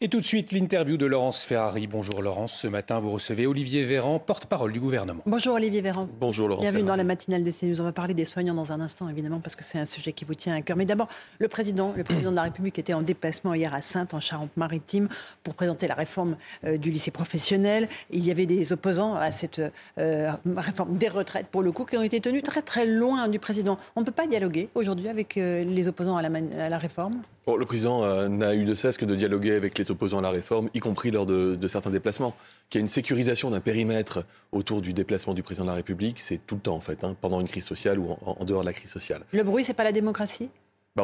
Et tout de suite, l'interview de Laurence Ferrari. Bonjour Laurence, ce matin vous recevez Olivier Véran, porte-parole du gouvernement. Bonjour Olivier Véran. Bonjour Laurence Bienvenue dans la matinale de CNews. On va parler des soignants dans un instant, évidemment, parce que c'est un sujet qui vous tient à cœur. Mais d'abord, le président, le président de la République était en déplacement hier à Sainte, en Charente-Maritime, pour présenter la réforme euh, du lycée professionnel. Il y avait des opposants à cette euh, réforme des retraites, pour le coup, qui ont été tenus très très loin du président. On ne peut pas dialoguer aujourd'hui avec euh, les opposants à la, à la réforme? Le président euh, n'a eu de cesse que de dialoguer avec les opposants à la réforme, y compris lors de, certains déplacements. Qu'il y a une sécurisation d'un périmètre autour du déplacement du président de la République, c'est tout le temps en fait, hein, pendant une crise sociale ou en, en, dehors de la crise sociale. Le bruit, c'est pas la démocratie?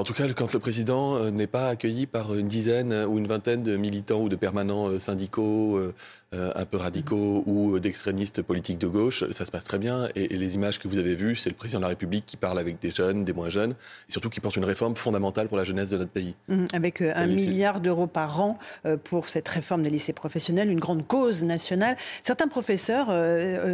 En tout cas, quand le président euh, n'est pas accueilli par une dizaine ou une vingtaine de militants ou de permanents euh, syndicaux euh, un peu radicaux ou d'extrémistes politiques de gauche, ça se passe très bien. Et, les images que vous avez vues, c'est le président de la République qui parle avec des jeunes, des moins jeunes, et surtout qui porte une réforme fondamentale pour la jeunesse de notre pays. Mmh, avec un milliard d'euros par an pour cette réforme des lycées professionnels, une grande cause nationale. Certains professeurs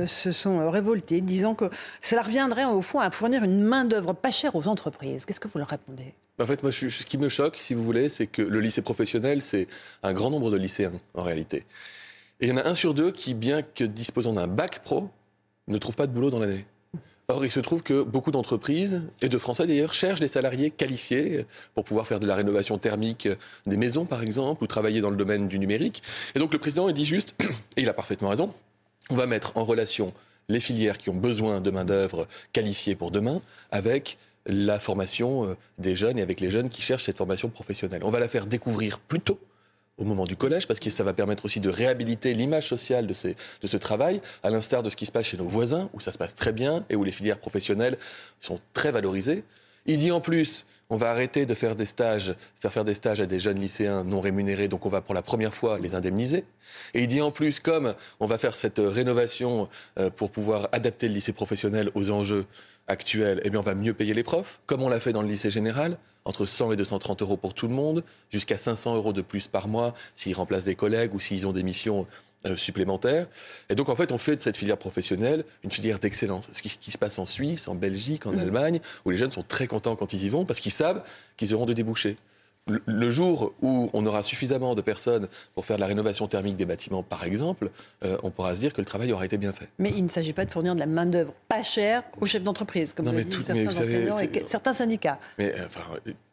se sont révoltés, disant que cela reviendrait au fond à fournir une main-d'œuvre pas chère aux entreprises. Qu'est-ce que vous leur répondez? En fait, moi, ce qui me choque, si vous voulez, c'est que le lycée professionnel, c'est un grand nombre de lycéens, en réalité. Et il y en a un sur deux qui, bien que disposant d'un bac pro, ne trouve pas de boulot dans l'année. Or, il se trouve que beaucoup d'entreprises, et de Français d'ailleurs, cherchent des salariés qualifiés pour pouvoir faire de la rénovation thermique des maisons, par exemple, ou travailler dans le domaine du numérique. Et donc, le président, il dit juste, et il a parfaitement raison, on va mettre en relation les filières qui ont besoin de main-d'œuvre qualifiée pour demain avec la formation euh, des jeunes et avec les jeunes qui cherchent cette formation professionnelle. On va la faire découvrir plus tôt au moment du collège, parce que ça va permettre aussi de réhabiliter l'image sociale de, de ce travail, à l'instar de ce qui se passe chez nos voisins, où ça se passe très bien et où les filières professionnelles sont très valorisées. Il dit en plus, on va arrêter de faire des stages, faire faire des stages à des jeunes lycéens non rémunérés, donc on va pour la première fois les indemniser. Et il dit en plus, comme on va faire cette rénovation euh, pour pouvoir adapter le lycée professionnel aux enjeux actuelle, eh bien, on va mieux payer les profs, comme on l'a fait dans le lycée général, entre 100 et 230 euros pour tout le monde, jusqu'à 500 euros de plus par mois s'ils remplacent des collègues ou s'ils ont des missions euh, supplémentaires. Et donc, en fait, on fait de cette filière professionnelle une filière d'excellence. Ce qui, se passe en Suisse, en Belgique, en mmh. Allemagne, où les jeunes sont très contents quand ils y vont parce qu'ils savent qu'ils auront de débouchés le jour où on aura suffisamment de personnes pour faire de la rénovation thermique des bâtiments, par exemple, euh, on pourra se dire que le travail aura été bien fait. Mais il ne s'agit pas de fournir de la main-d'œuvre pas chère aux chefs d'entreprise, comme le disent certains enseignants et certains syndicats. Mais euh, enfin,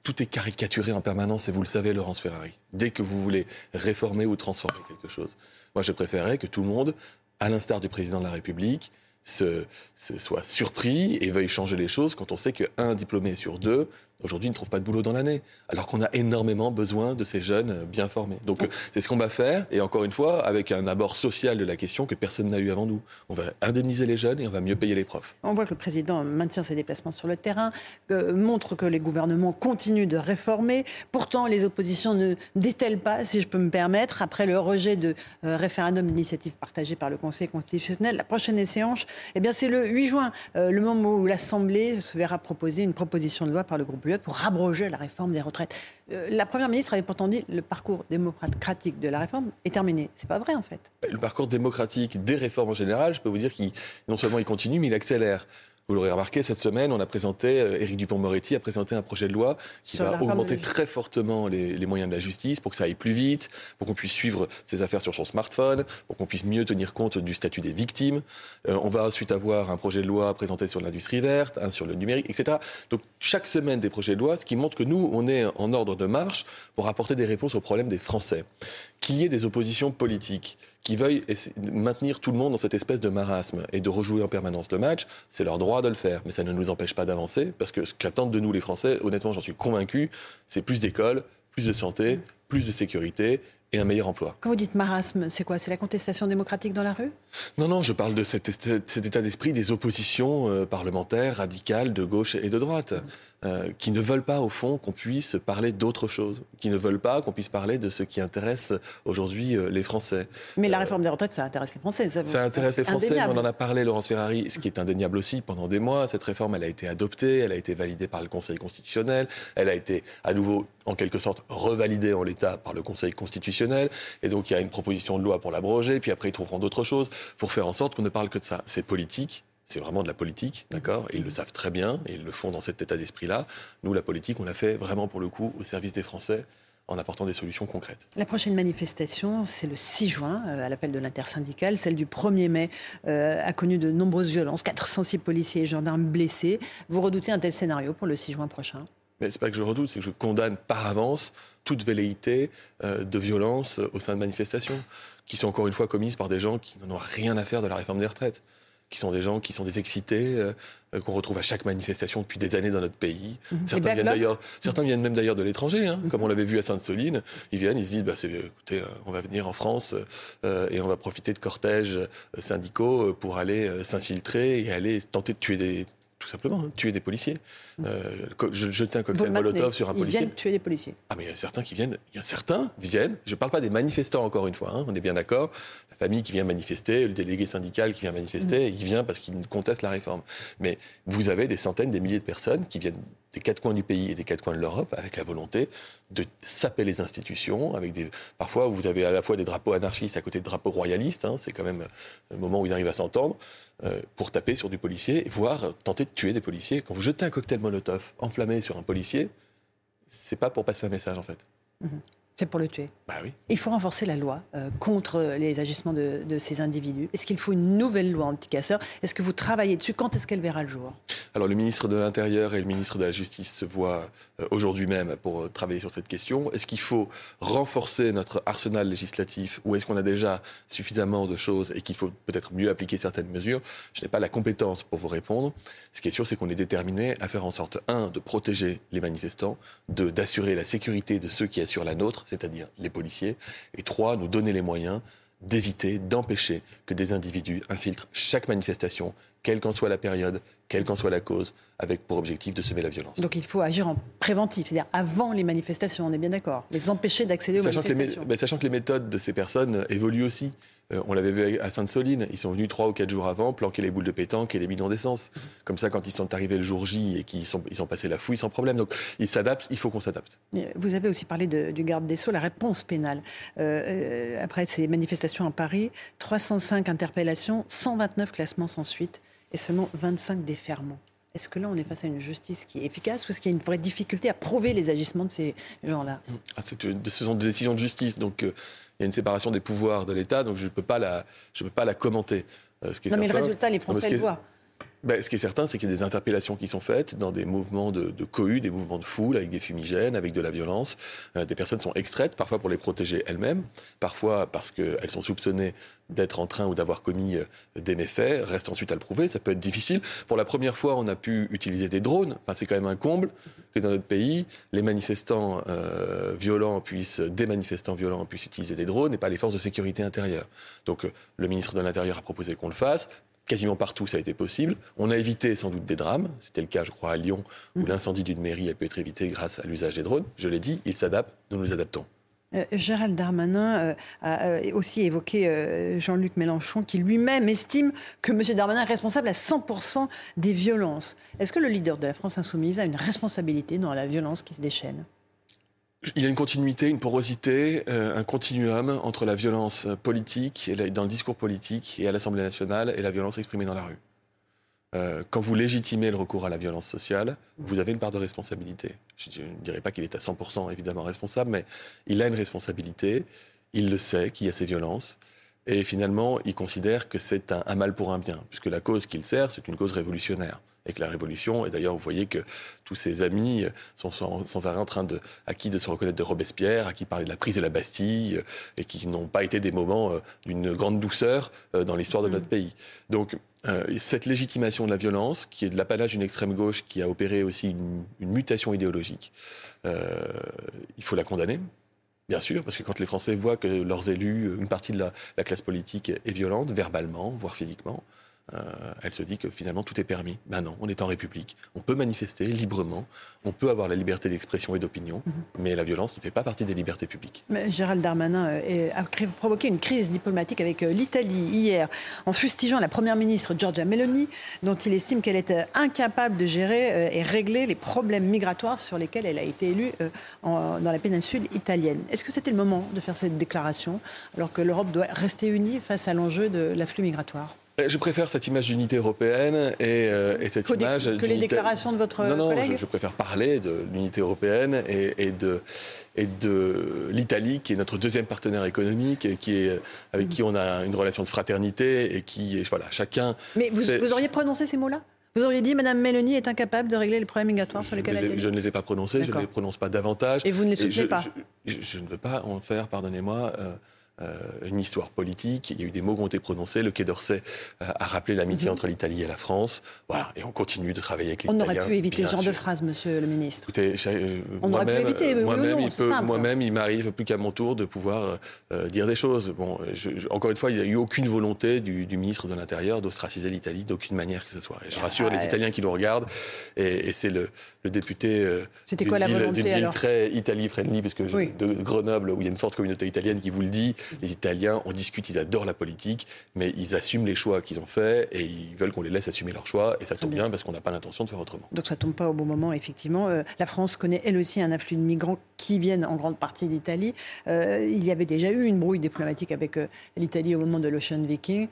tout est caricaturé en permanence, et vous le savez, Laurence Ferrari. Dès que vous voulez réformer ou transformer quelque chose, moi je préférerais que tout le monde, à l'instar du président de la République, se, soit surpris et veuille changer les choses quand on sait qu'un diplômé sur deux aujourd'hui ne trouve pas de boulot dans l'année, alors qu'on a énormément besoin de ces jeunes bien formés. Donc euh, c'est ce qu'on va faire, et encore une fois, avec un abord social de la question que personne n'a eu avant nous. On va indemniser les jeunes et on va mieux payer les profs. On voit que le président maintient ses déplacements sur le terrain, montre que les gouvernements continuent de réformer. Pourtant, les oppositions ne détellent pas, si je peux me permettre, après le rejet de euh, référendum d'initiative partagée par le Conseil constitutionnel. La prochaine séance, eh c'est le 8 juin, euh, le moment où l'Assemblée se verra proposer une proposition de loi par le groupe pour abroger la réforme des retraites. Euh, la Première ministre avait pourtant dit le parcours démocratique de la réforme est terminé. C'est pas vrai en fait. Le parcours démocratique des réformes en général, je peux vous dire qu'il non seulement il continue, mais il accélère. Vous l'aurez remarqué, cette semaine, on a présenté, euh, Éric Dupont-Moretti a présenté un projet de loi qui va augmenter très fortement les, moyens de la justice pour que ça aille plus vite, pour qu'on puisse suivre ses affaires sur son smartphone, pour qu'on puisse mieux tenir compte du statut des victimes. Euh, on va ensuite avoir un projet de loi présenté sur l'industrie verte, un sur le numérique, etc. Donc chaque semaine des projets de loi, ce qui montre que nous, on est en ordre de marche pour apporter des réponses aux problèmes des Français. Qu'il y ait des oppositions politiques qui veuillent maintenir tout le monde dans cette espèce de marasme et de rejouer en permanence le match, c'est leur droit de le faire. Mais ça ne nous empêche pas d'avancer, parce que ce qu'attendent de nous les Français, honnêtement, j'en suis convaincu, c'est plus d'écoles, plus de santé, plus de sécurité et un meilleur emploi. Quand vous dites marasme, c'est quoi? C'est la contestation démocratique dans la rue? Non, non, je parle de cet, état d'esprit des oppositions euh, parlementaires, radicales, de gauche et de droite. Euh, qui ne veulent pas, au fond, qu'on puisse parler d'autre chose, qui ne veulent pas qu'on puisse parler de ce qui intéresse aujourd'hui euh, les Français. Mais la réforme des retraites, ça intéresse les Français. Ça, ça intéresse les Français, mais on en a parlé, Laurence Ferrari, ce qui est indéniable aussi pendant des mois. Cette réforme, elle a été adoptée, elle a été validée par le Conseil constitutionnel, elle a été à nouveau, en quelque sorte, revalidée en l'état par le Conseil constitutionnel. Et donc, il y a une proposition de loi pour l'abroger, puis après, ils trouveront d'autres choses pour faire en sorte qu'on ne parle que de ça. C'est politique, c'est vraiment de la politique, d'accord? Et ils le savent très bien, et ils le font dans cet état d'esprit-là. Nous, la politique, on l'a fait vraiment pour le coup au service des Français, en apportant des solutions concrètes. La prochaine manifestation, c'est le 6 juin, euh, à l'appel de l'intersyndicale. Celle du 1er mai euh, a connu de nombreuses violences, 406 policiers et gendarmes blessés. Vous redoutez un tel scénario pour le 6 juin prochain? Mais c'est pas que je redoute, c'est que je condamne par avance toute velléité euh, de violence au sein de manifestations, qui sont encore une fois commises par des gens qui n'en ont rien à faire de la réforme des retraites qui sont des gens qui sont des excités, euh, euh, qu'on retrouve à chaque manifestation depuis des années dans notre pays. Mhm. Certains, viennent d'ailleurs, certains viennent même d'ailleurs de l'étranger, hein, comme on l'avait vu à Sainte-Soline. Ils viennent, ils se disent, bah, écoutez, euh, on va venir en France et on va profiter de cortèges syndicaux pour aller s'infiltrer et aller tenter de tuer des, tout simplement, hein, tuer des policiers. Euh, jeter un cocktail Molotov sur un policier. Ils viennent tuer des policiers. Ah, mais il y a certains qui viennent. Il y a certains viennent. Je ne parle pas des manifestants, encore une fois. Hein, on est bien d'accord. La famille qui vient manifester, le délégué syndical qui vient manifester, mm. il vient parce qu'il conteste la réforme. Mais vous avez des centaines, des milliers de personnes qui viennent des quatre coins du pays et des quatre coins de l'Europe avec la volonté de saper les institutions. Avec des... Parfois, vous avez à la fois des drapeaux anarchistes à côté de drapeaux royalistes. Hein, c'est quand même le moment où ils arrivent à s'entendre. Euh, pour taper sur du policier, voire tenter de tuer des policiers. Quand vous jetez un cocktail Molotov enflammé sur un policier, c'est pas pour passer un message en fait. Mhm. C'est pour le tuer. Bah oui. Il faut renforcer la loi euh, contre les agissements de, ces individus. Est-ce qu'il faut une nouvelle loi anti-casseurs? Est-ce que vous travaillez dessus? Quand est-ce qu'elle verra le jour? Alors le ministre de l'Intérieur et le ministre de la Justice se voient euh, aujourd'hui même pour euh, travailler sur cette question. Est-ce qu'il faut renforcer notre arsenal législatif ou est-ce qu'on a déjà suffisamment de choses et qu'il faut peut-être mieux appliquer certaines mesures? Je n'ai pas la compétence pour vous répondre. Ce qui est sûr, c'est qu'on est déterminé à faire en sorte, un, de protéger les manifestants, deux, d'assurer la sécurité de ceux qui assurent la nôtre c'est-à-dire les policiers, et trois, nous donner les moyens d'éviter, d'empêcher que des individus infiltrent chaque manifestation, quelle qu'en soit la période, quelle qu'en soit la cause, avec pour objectif de semer la violence. Donc il faut agir en préventif, c'est-à-dire avant les manifestations, on est bien d'accord, les empêcher d'accéder aux manifestations. Ben, sachant que les méthodes de ces personnes évoluent aussi. Euh, on l'avait vu à Sainte-Soline, ils sont venus trois ou quatre jours avant planquer les boules de pétanque et les bidons d'essence. Comme ça, quand ils sont arrivés le jour J et qu'ils sont, ils ont passé la fouille sans problème. Donc ils s'adaptent, il faut qu'on s'adapte. Vous avez aussi parlé du garde des Sceaux, la réponse pénale. Euh, euh, après ces manifestations à Paris, 305 interpellations, 129 classements sans suite et seulement 25 déferments. Est-ce que là, on est face à une justice qui est efficace ou est-ce qu'il y a une vraie difficulté à prouver les agissements de ces gens-là? Ah, Ce sont des décisions de justice, donc euh, il y a une séparation des pouvoirs de l'État, donc je ne peux, pas la, peux pas la commenter. Euh, ce qui est non, mais le résultat, les Français le voient. Ben, ce qui est certain, c'est qu'il y a des interpellations qui sont faites dans des mouvements de, cohue, des mouvements de foule, avec des fumigènes, avec de la violence. Euh, des personnes sont extraites, parfois pour les protéger elles-mêmes, parfois parce qu'elles sont soupçonnées d'être en train ou d'avoir commis euh, des méfaits. Reste ensuite à le prouver, ça peut être difficile. Pour la première fois, on a pu utiliser des drones. C'est quand même un comble que dans notre pays, les manifestants euh, violents puissent, des manifestants violents puissent utiliser des drones et pas les forces de sécurité intérieure. Donc, le ministre de l'Intérieur a proposé qu'on le fasse quasiment partout ça a été possible. On a évité sans doute des drames. C'était le cas, je crois, à Lyon, où mm. l'incendie d'une mairie a pu être évité grâce à l'usage des drones. Je l'ai dit, ils s'adaptent, nous nous adaptons. Euh, Gérald Darmanin euh, a euh, aussi évoqué Jean-Luc Mélenchon, qui lui-même estime que M. Darmanin est responsable à 100% des violences. Est-ce que le leader de la France insoumise a une responsabilité dans la violence qui se déchaîne? Il y a une continuité, une porosité, euh, un continuum entre la violence politique, dans le discours politique et à l'Assemblée nationale, et la violence exprimée dans la rue. Euh, quand vous légitimez le recours à la violence sociale, vous avez une part de responsabilité. Je ne dirais pas qu'il est à 100% évidemment responsable, mais il a une responsabilité, il le sait qu'il y a ces violences, et finalement, il considère que c'est un, mal pour un bien, puisque la cause qu'il sert, c'est une cause révolutionnaire. Et que la révolution, et d'ailleurs, vous voyez que tous ses amis sont sans, arrêt en train de, à qui de se reconnaître de Robespierre, à qui parler de la prise de la Bastille, et qui n'ont pas été des moments euh, d'une grande douceur euh, dans l'histoire de notre mm. pays. Donc, euh, cette légitimation de la violence, qui est de l'apanage d'une extrême gauche qui a opéré aussi une, une mutation idéologique, il faut la condamner. Bien sûr, parce que quand les Français voient que leurs élus, une partie de la, classe politique est violente, verbalement, voire physiquement, euh, elle se dit que finalement tout est permis. Ben non, on est en République, on peut manifester librement, on peut avoir la liberté d'expression et d'opinion, mhm. mais la violence ne fait pas partie des libertés publiques. Mais Gérald Darmanin euh, a provoqué une crise diplomatique avec euh, l'Italie hier en fustigeant la première ministre Giorgia Meloni, dont il estime qu'elle est incapable de gérer et régler les problèmes migratoires sur lesquels elle a été élue dans la péninsule italienne. Est-ce que c'était le moment de faire cette déclaration alors que l'Europe doit rester unie face à l'enjeu de l'afflux migratoire? Je préfère cette image d'unité européenne et, euh, cette image. que les déclarations de votre non, non, collègue je, je, préfère parler de l'unité européenne et, de, et de l'Italie, qui est notre deuxième partenaire économique, et qui est, avec qui on a une relation de fraternité et qui, voilà, chacun. Mais vous, vous auriez prononcé ces mots-là? Vous auriez dit Mme Mélanie est incapable de régler les problèmes migratoires sur lesquels elle Je ne les ai pas prononcés, je ne les prononce pas davantage. Et vous ne les soutenez pas je, ne veux pas en faire, pardonnez-moi, euh, euh, une histoire politique. Il y a eu des mots qui ont été prononcés. Le Quai d'Orsay euh, a rappelé l'amitié mhm. entre l'Italie et la France. Voilà. Et on continue de travailler avec les On aurait pu éviter ce genre de phrase, monsieur le ministre. Écoutez, euh, on aurait pu éviter, moi-même, il, moi-même, il m'arrive plus qu'à mon tour de pouvoir dire des choses. Bon, encore une fois, il n'y a eu aucune volonté du, ministre de l'Intérieur d'ostraciser l'Italie d'aucune manière que ce soit. Et je rassure les Italiens qui nous regardent. Et, c'est le, député C'était quoi la volonté, d'une ville très Italie-friendly, parce que de Grenoble, où il y a une forte communauté italienne qui vous le dit, les Italiens, on discute, ils adorent la politique, mais ils assument les choix qu'ils ont faits et ils veulent qu'on les laisse assumer leurs choix. Et ça tombe bien. parce qu'on n'a pas l'intention de faire autrement. Donc ça tombe pas au bon moment, effectivement. Euh, la France connaît elle aussi un afflux de migrants qui viennent en grande partie d'Italie. Euh, il y avait déjà eu une brouille diplomatique avec euh, l'Italie au moment de l'Ocean Viking.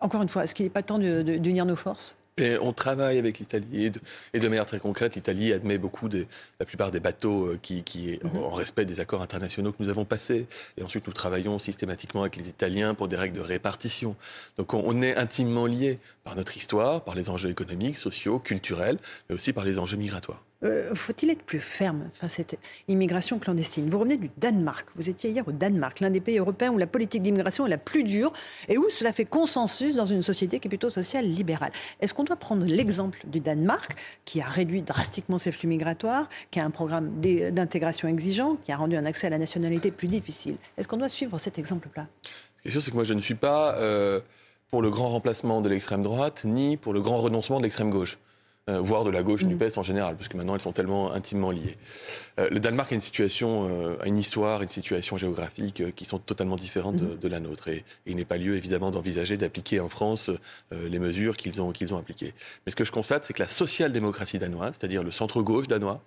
encore une fois, est-ce qu'il n'est pas temps d'unir nos forces? Et on travaille avec l'Italie et, de, manière très concrète, l'Italie admet beaucoup de la plupart des bateaux euh, qui, qui mhm. en, respect des accords internationaux que nous avons passés. Et ensuite, nous travaillons systématiquement avec les Italiens pour des règles de répartition. Donc, on est intimement liés par notre histoire, par les enjeux économiques, sociaux, culturels, mais aussi par les enjeux migratoires. Euh, faut-il être plus ferme face à cette immigration clandestine? Vous revenez du Danemark. Vous étiez hier au Danemark, l'un des pays européens où la politique d'immigration est la plus dure et où cela fait consensus dans une société qui est plutôt sociale libérale. Est-ce qu'on doit prendre l'exemple du Danemark, qui a réduit drastiquement ses flux migratoires, qui a un programme d'intégration exigeant, qui a rendu un accès à la nationalité plus difficile? Est-ce qu'on doit suivre cet exemple-là? La question, c'est que moi, je ne suis pas euh, pour le grand remplacement de l'extrême droite, ni pour le grand renoncement de l'extrême gauche. Euh, voire de la gauche du mm. PS en général, parce que maintenant elles sont tellement intimement liées. Euh, le Danemark a une situation, euh, une histoire, une situation géographique qui sont totalement différentes de, mm. la nôtre, et, il n'est pas lieu évidemment d'envisager d'appliquer en France les mesures qu'ils ont, qu'ils ont appliquées. Mais ce que je constate, c'est que la social-démocratie danoise, c'est-à-dire le centre-gauche danois,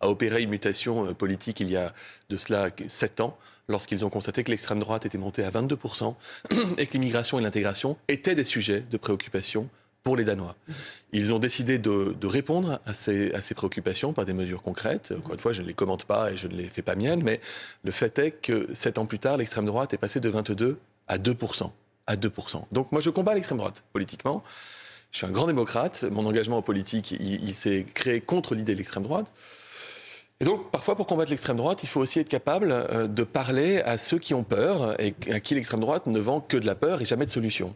a opéré une mutation politique il y a de cela sept ans, lorsqu'ils ont constaté que l'extrême droite était montée à 22% et que l'immigration et l'intégration étaient des sujets de préoccupation pour les Danois. Ils ont décidé de, répondre à ces, à ces, préoccupations par des mesures concrètes. Encore une fois, je ne les commente pas et je ne les fais pas miennes, mais le fait est que sept ans plus tard, l'extrême droite est passée de 22 à 2%. À 2%. Donc moi, je combats l'extrême droite politiquement. Je suis un grand démocrate. Mon engagement en politique, il s'est créé contre l'idée de l'extrême droite. Et donc, parfois, pour combattre l'extrême droite, il faut aussi être capable euh, de parler à ceux qui ont peur et à qui l'extrême droite ne vend que de la peur et jamais de solution.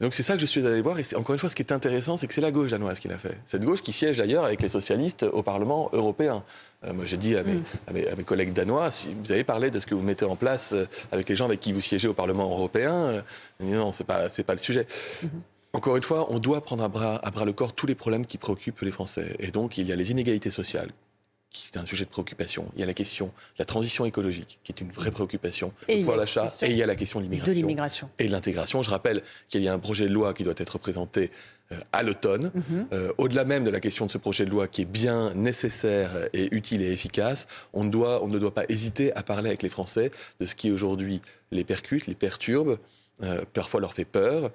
donc, c'est ça que je suis allé voir. Et encore une fois, ce qui est intéressant, c'est que c'est la gauche danoise qui l'a fait. Cette gauche qui siège d'ailleurs avec les socialistes au Parlement européen. Euh, moi, j'ai dit à mes, mm. à, mes, à mes, collègues danois, si vous avez parlé de ce que vous mettez en place euh, avec les gens avec qui vous siégez au Parlement européen, non, c'est pas, c'est pas le sujet. Mm-hmm. Encore une fois, on doit prendre à bras, à bras le corps tous les problèmes qui préoccupent les Français. Et donc, il y a les inégalités sociales qui est un sujet de préoccupation. Il y a la question de la transition écologique, qui est une vraie préoccupation, et pouvoir l'achat, et il y a la question de l'immigration. Et de l'intégration. Je rappelle qu'il y a un projet de loi qui doit être présenté euh, à l'automne. Mhm. Euh, au-delà même de la question de ce projet de loi qui est bien nécessaire et utile et efficace, on, doit, on ne doit pas hésiter à parler avec les Français de ce qui aujourd'hui les percute, les perturbe, euh, parfois leur fait peur.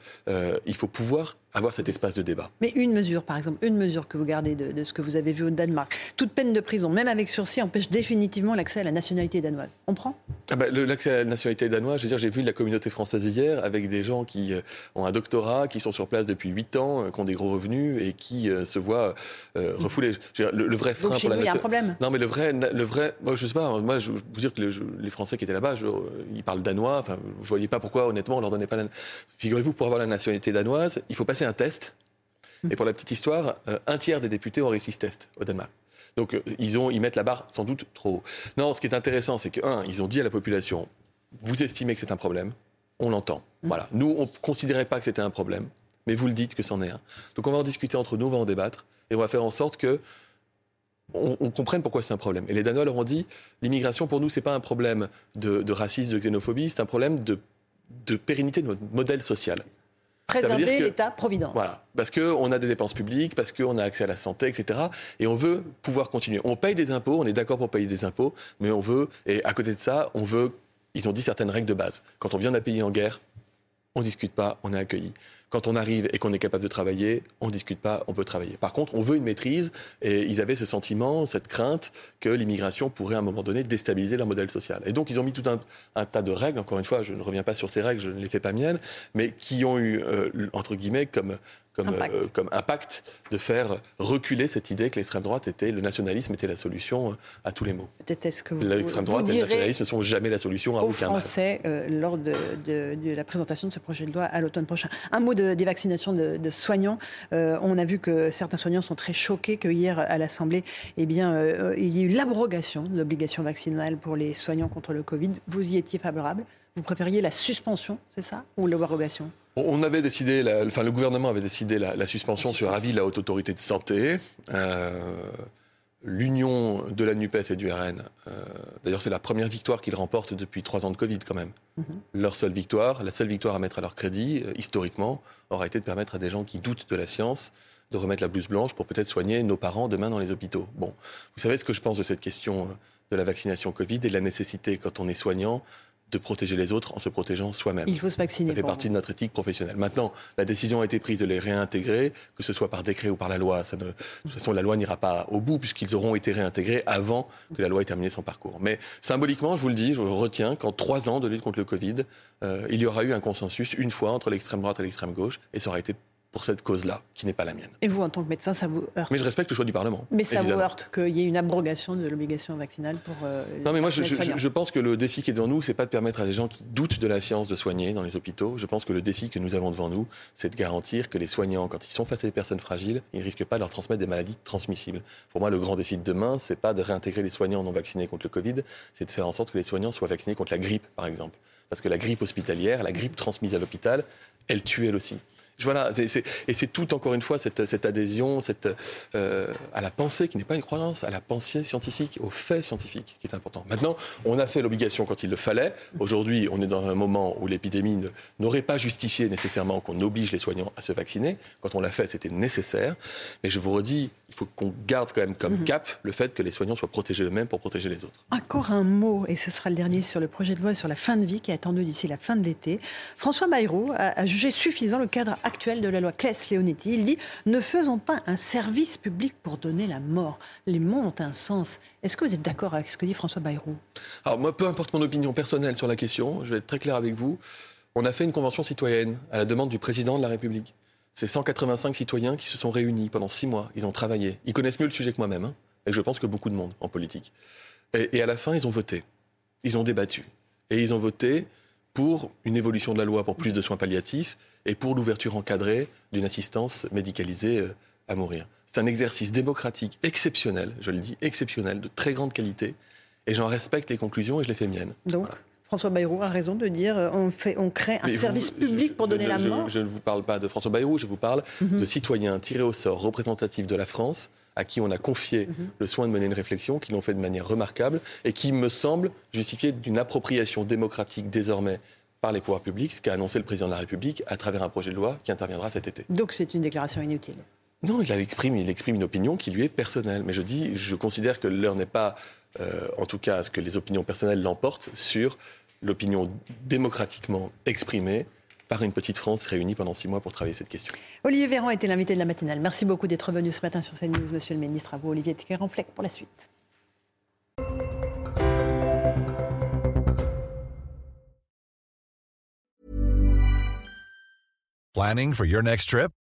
il faut pouvoir avoir cet espace de débat. Mais une mesure, par exemple, une mesure que vous gardez de, ce que vous avez vu au Danemark, toute peine de prison, même avec sursis, empêche définitivement l'accès à la nationalité danoise. On prend? Ah bah, L'accès à la nationalité danoise, je veux dire, j'ai vu la communauté française hier avec des gens qui euh, ont un doctorat, qui sont sur place depuis 8 ans, euh, qui ont des gros revenus et qui euh, se voient refoulés. le, vrai frein pour la il y a un problème? Non, mais le vrai, le vrai, moi, je sais pas. Moi, je, vous dire que les Français qui étaient là-bas, ils parlent danois. Enfin, je voyais pas pourquoi, honnêtement, on leur donnait pas. La... Figurez-vous, pour avoir la nationalité danoise, il faut passer un test. Hmm. Et pour la petite histoire, euh, un tiers des députés ont réussi ce test au Danemark. Donc euh, ils, ont, ils mettent la barre sans doute trop haut. Non, ce qui est intéressant, c'est que, un, ils ont dit à la population, vous estimez que c'est un problème, on l'entend. Hmm. Voilà. Nous, on ne considérait pas que c'était un problème, mais vous le dites que c'en est un. Donc on va en discuter entre nous, on va en débattre, et on va faire en sorte que on, comprenne pourquoi c'est un problème. Et les Danois leur ont dit, l'immigration pour nous, c'est pas un problème de, racisme, de xénophobie, c'est un problème de, de pérennité de notre modèle social. Préserver l'État-providence. Voilà, parce qu'on a des dépenses publiques, parce qu'on a accès à la santé, etc. Et on veut pouvoir continuer. On paye des impôts, on est d'accord pour payer des impôts, mais on veut, et à côté de ça, on veut, ils ont dit certaines règles de base. Quand on vient d'un pays en guerre, on ne discute pas, on est accueilli. Quand on arrive et qu'on est capable de travailler, on ne discute pas, on peut travailler. Par contre, on veut une maîtrise et ils avaient ce sentiment, cette crainte que l'immigration pourrait à un moment donné déstabiliser leur modèle social. Et donc ils ont mis tout un, tas de règles, encore une fois, je ne reviens pas sur ces règles, je ne les fais pas miennes, mais qui ont eu, euh, entre guillemets, comme comme impact. Euh, comme impact de faire reculer cette idée que l'extrême droite était, le nationalisme était la solution euh, à tous les maux. Peut-être que l'extrême droite et le nationalisme ne sont jamais la solution à aucun Français euh, lors de, la présentation de ce projet de loi à l'automne prochain. Un mot de, des vaccinations de, soignants. on a vu que certains soignants sont très choqués que hier à l'Assemblée, eh bien, il y a eu l'abrogation de l'obligation vaccinale pour les soignants contre le Covid. Vous y étiez favorable? Vous préfériez la suspension, c'est ça, ou l'abrogation? On avait décidé, enfin le gouvernement avait décidé la, suspension sur avis de la haute autorité de santé. Euh, l'union de la NUPES et du RN, euh, d'ailleurs c'est la première victoire qu'ils remportent depuis trois ans de Covid quand même. Mhm. Leur seule victoire, la seule victoire à mettre à leur crédit, euh, historiquement, aura été de permettre à des gens qui doutent de la science de remettre la blouse blanche pour peut-être soigner nos parents demain dans les hôpitaux. Bon, vous savez ce que je pense de cette question de la vaccination Covid et de la nécessité, quand on est soignant, de protéger les autres en se protégeant soi-même. Il faut se vacciner. Ça fait partie de notre éthique professionnelle. Maintenant, la décision a été prise de les réintégrer, que ce soit par décret ou par la loi. Ça ne, de toute façon, la loi n'ira pas au bout puisqu'ils auront été réintégrés avant que la loi ait terminé son parcours. Mais symboliquement, je vous le dis, je retiens qu'en trois ans de lutte contre le Covid, euh, il y aura eu un consensus une fois entre l'extrême droite et l'extrême gauche, et ça aura été pour cette cause-là, qui n'est pas la mienne. Et vous, en tant que médecin, ça vous heurte Mais je respecte le choix du Parlement. Mais ça vous heurte qu'il y ait une abrogation de l'obligation vaccinale pour. Euh, non, mais moi, je, je, pense que le défi qui est devant nous, c'est pas de permettre à des gens qui doutent de la science de soigner dans les hôpitaux. Je pense que le défi que nous avons devant nous, c'est de garantir que les soignants, quand ils sont face à des personnes fragiles, ils ne risquent pas de leur transmettre des maladies transmissibles. Pour moi, le grand défi de demain, c'est pas de réintégrer les soignants non vaccinés contre le Covid, c'est de faire en sorte que les soignants soient vaccinés contre la grippe, par exemple. Parce que la grippe hospitalière, la grippe transmise à l'hôpital, elle tue elle aussi. Voilà, et c'est tout encore une fois cette, cette adhésion cette, euh, à la pensée qui n'est pas une croyance, à la pensée scientifique, aux faits scientifiques qui est important. Maintenant, on a fait l'obligation quand il le fallait. Aujourd'hui, on est dans un moment où l'épidémie n'aurait pas justifié nécessairement qu'on oblige les soignants à se vacciner. Quand on l'a fait, c'était nécessaire. Mais je vous redis, il faut qu'on garde quand même comme mhm. cap le fait que les soignants soient protégés eux-mêmes pour protéger les autres. Encore un mot, et ce sera le dernier sur le projet de loi sur la fin de vie qui est attendu d'ici la fin de l'été. François Bayrou a, a jugé suffisant le cadre actuel de la loi Claes-Leonetti. Il dit Ne faisons pas un service public pour donner la mort. Les mots ont un sens. Est-ce que vous êtes d'accord avec ce que dit François Bayrou? Alors, moi, peu importe mon opinion personnelle sur la question, je vais être très clair avec vous. On a fait une convention citoyenne à la demande du président de la République. C'est 185 citoyens qui se sont réunis pendant six mois. Ils ont travaillé. Ils connaissent mieux le sujet que moi-même. Hein, et je pense que beaucoup de monde en politique. Et, et à la fin, ils ont voté. Ils ont débattu. Et ils ont voté pour une évolution de la loi pour plus de soins palliatifs et pour l'ouverture encadrée d'une assistance médicalisée euh, à mourir. C'est un exercice démocratique exceptionnel, je le dis, exceptionnel, de très grande qualité, et j'en respecte les conclusions et je les fais miennes. Donc François Bayrou a raison de dire euh, on, fait, on crée un service public pour donner la mort. Je, ne vous parle pas de François Bayrou, je vous parle mhm. de citoyens tirés au sort représentatifs de la France à qui on a confié mhm. le soin de mener une réflexion, qui l'ont fait de manière remarquable et qui me semble justifier d'une appropriation démocratique désormais par les pouvoirs publics, ce qu'a annoncé le président de la République à travers un projet de loi qui interviendra cet été. Donc c'est une déclaration inutile Non, il exprime, il exprime une opinion qui lui est personnelle. Mais je dis, je considère que l'heure n'est pas, euh, en tout cas, à ce que les opinions personnelles l'emportent sur l'opinion démocratiquement exprimée par une petite France réunie pendant six mois pour travailler cette question. Olivier Véran était l'invité de la matinale. Merci beaucoup d'être venu ce matin sur CNews, Monsieur le Ministre. À vous, Olivier Véran-Fleck, pour la suite. Planning for your next trip?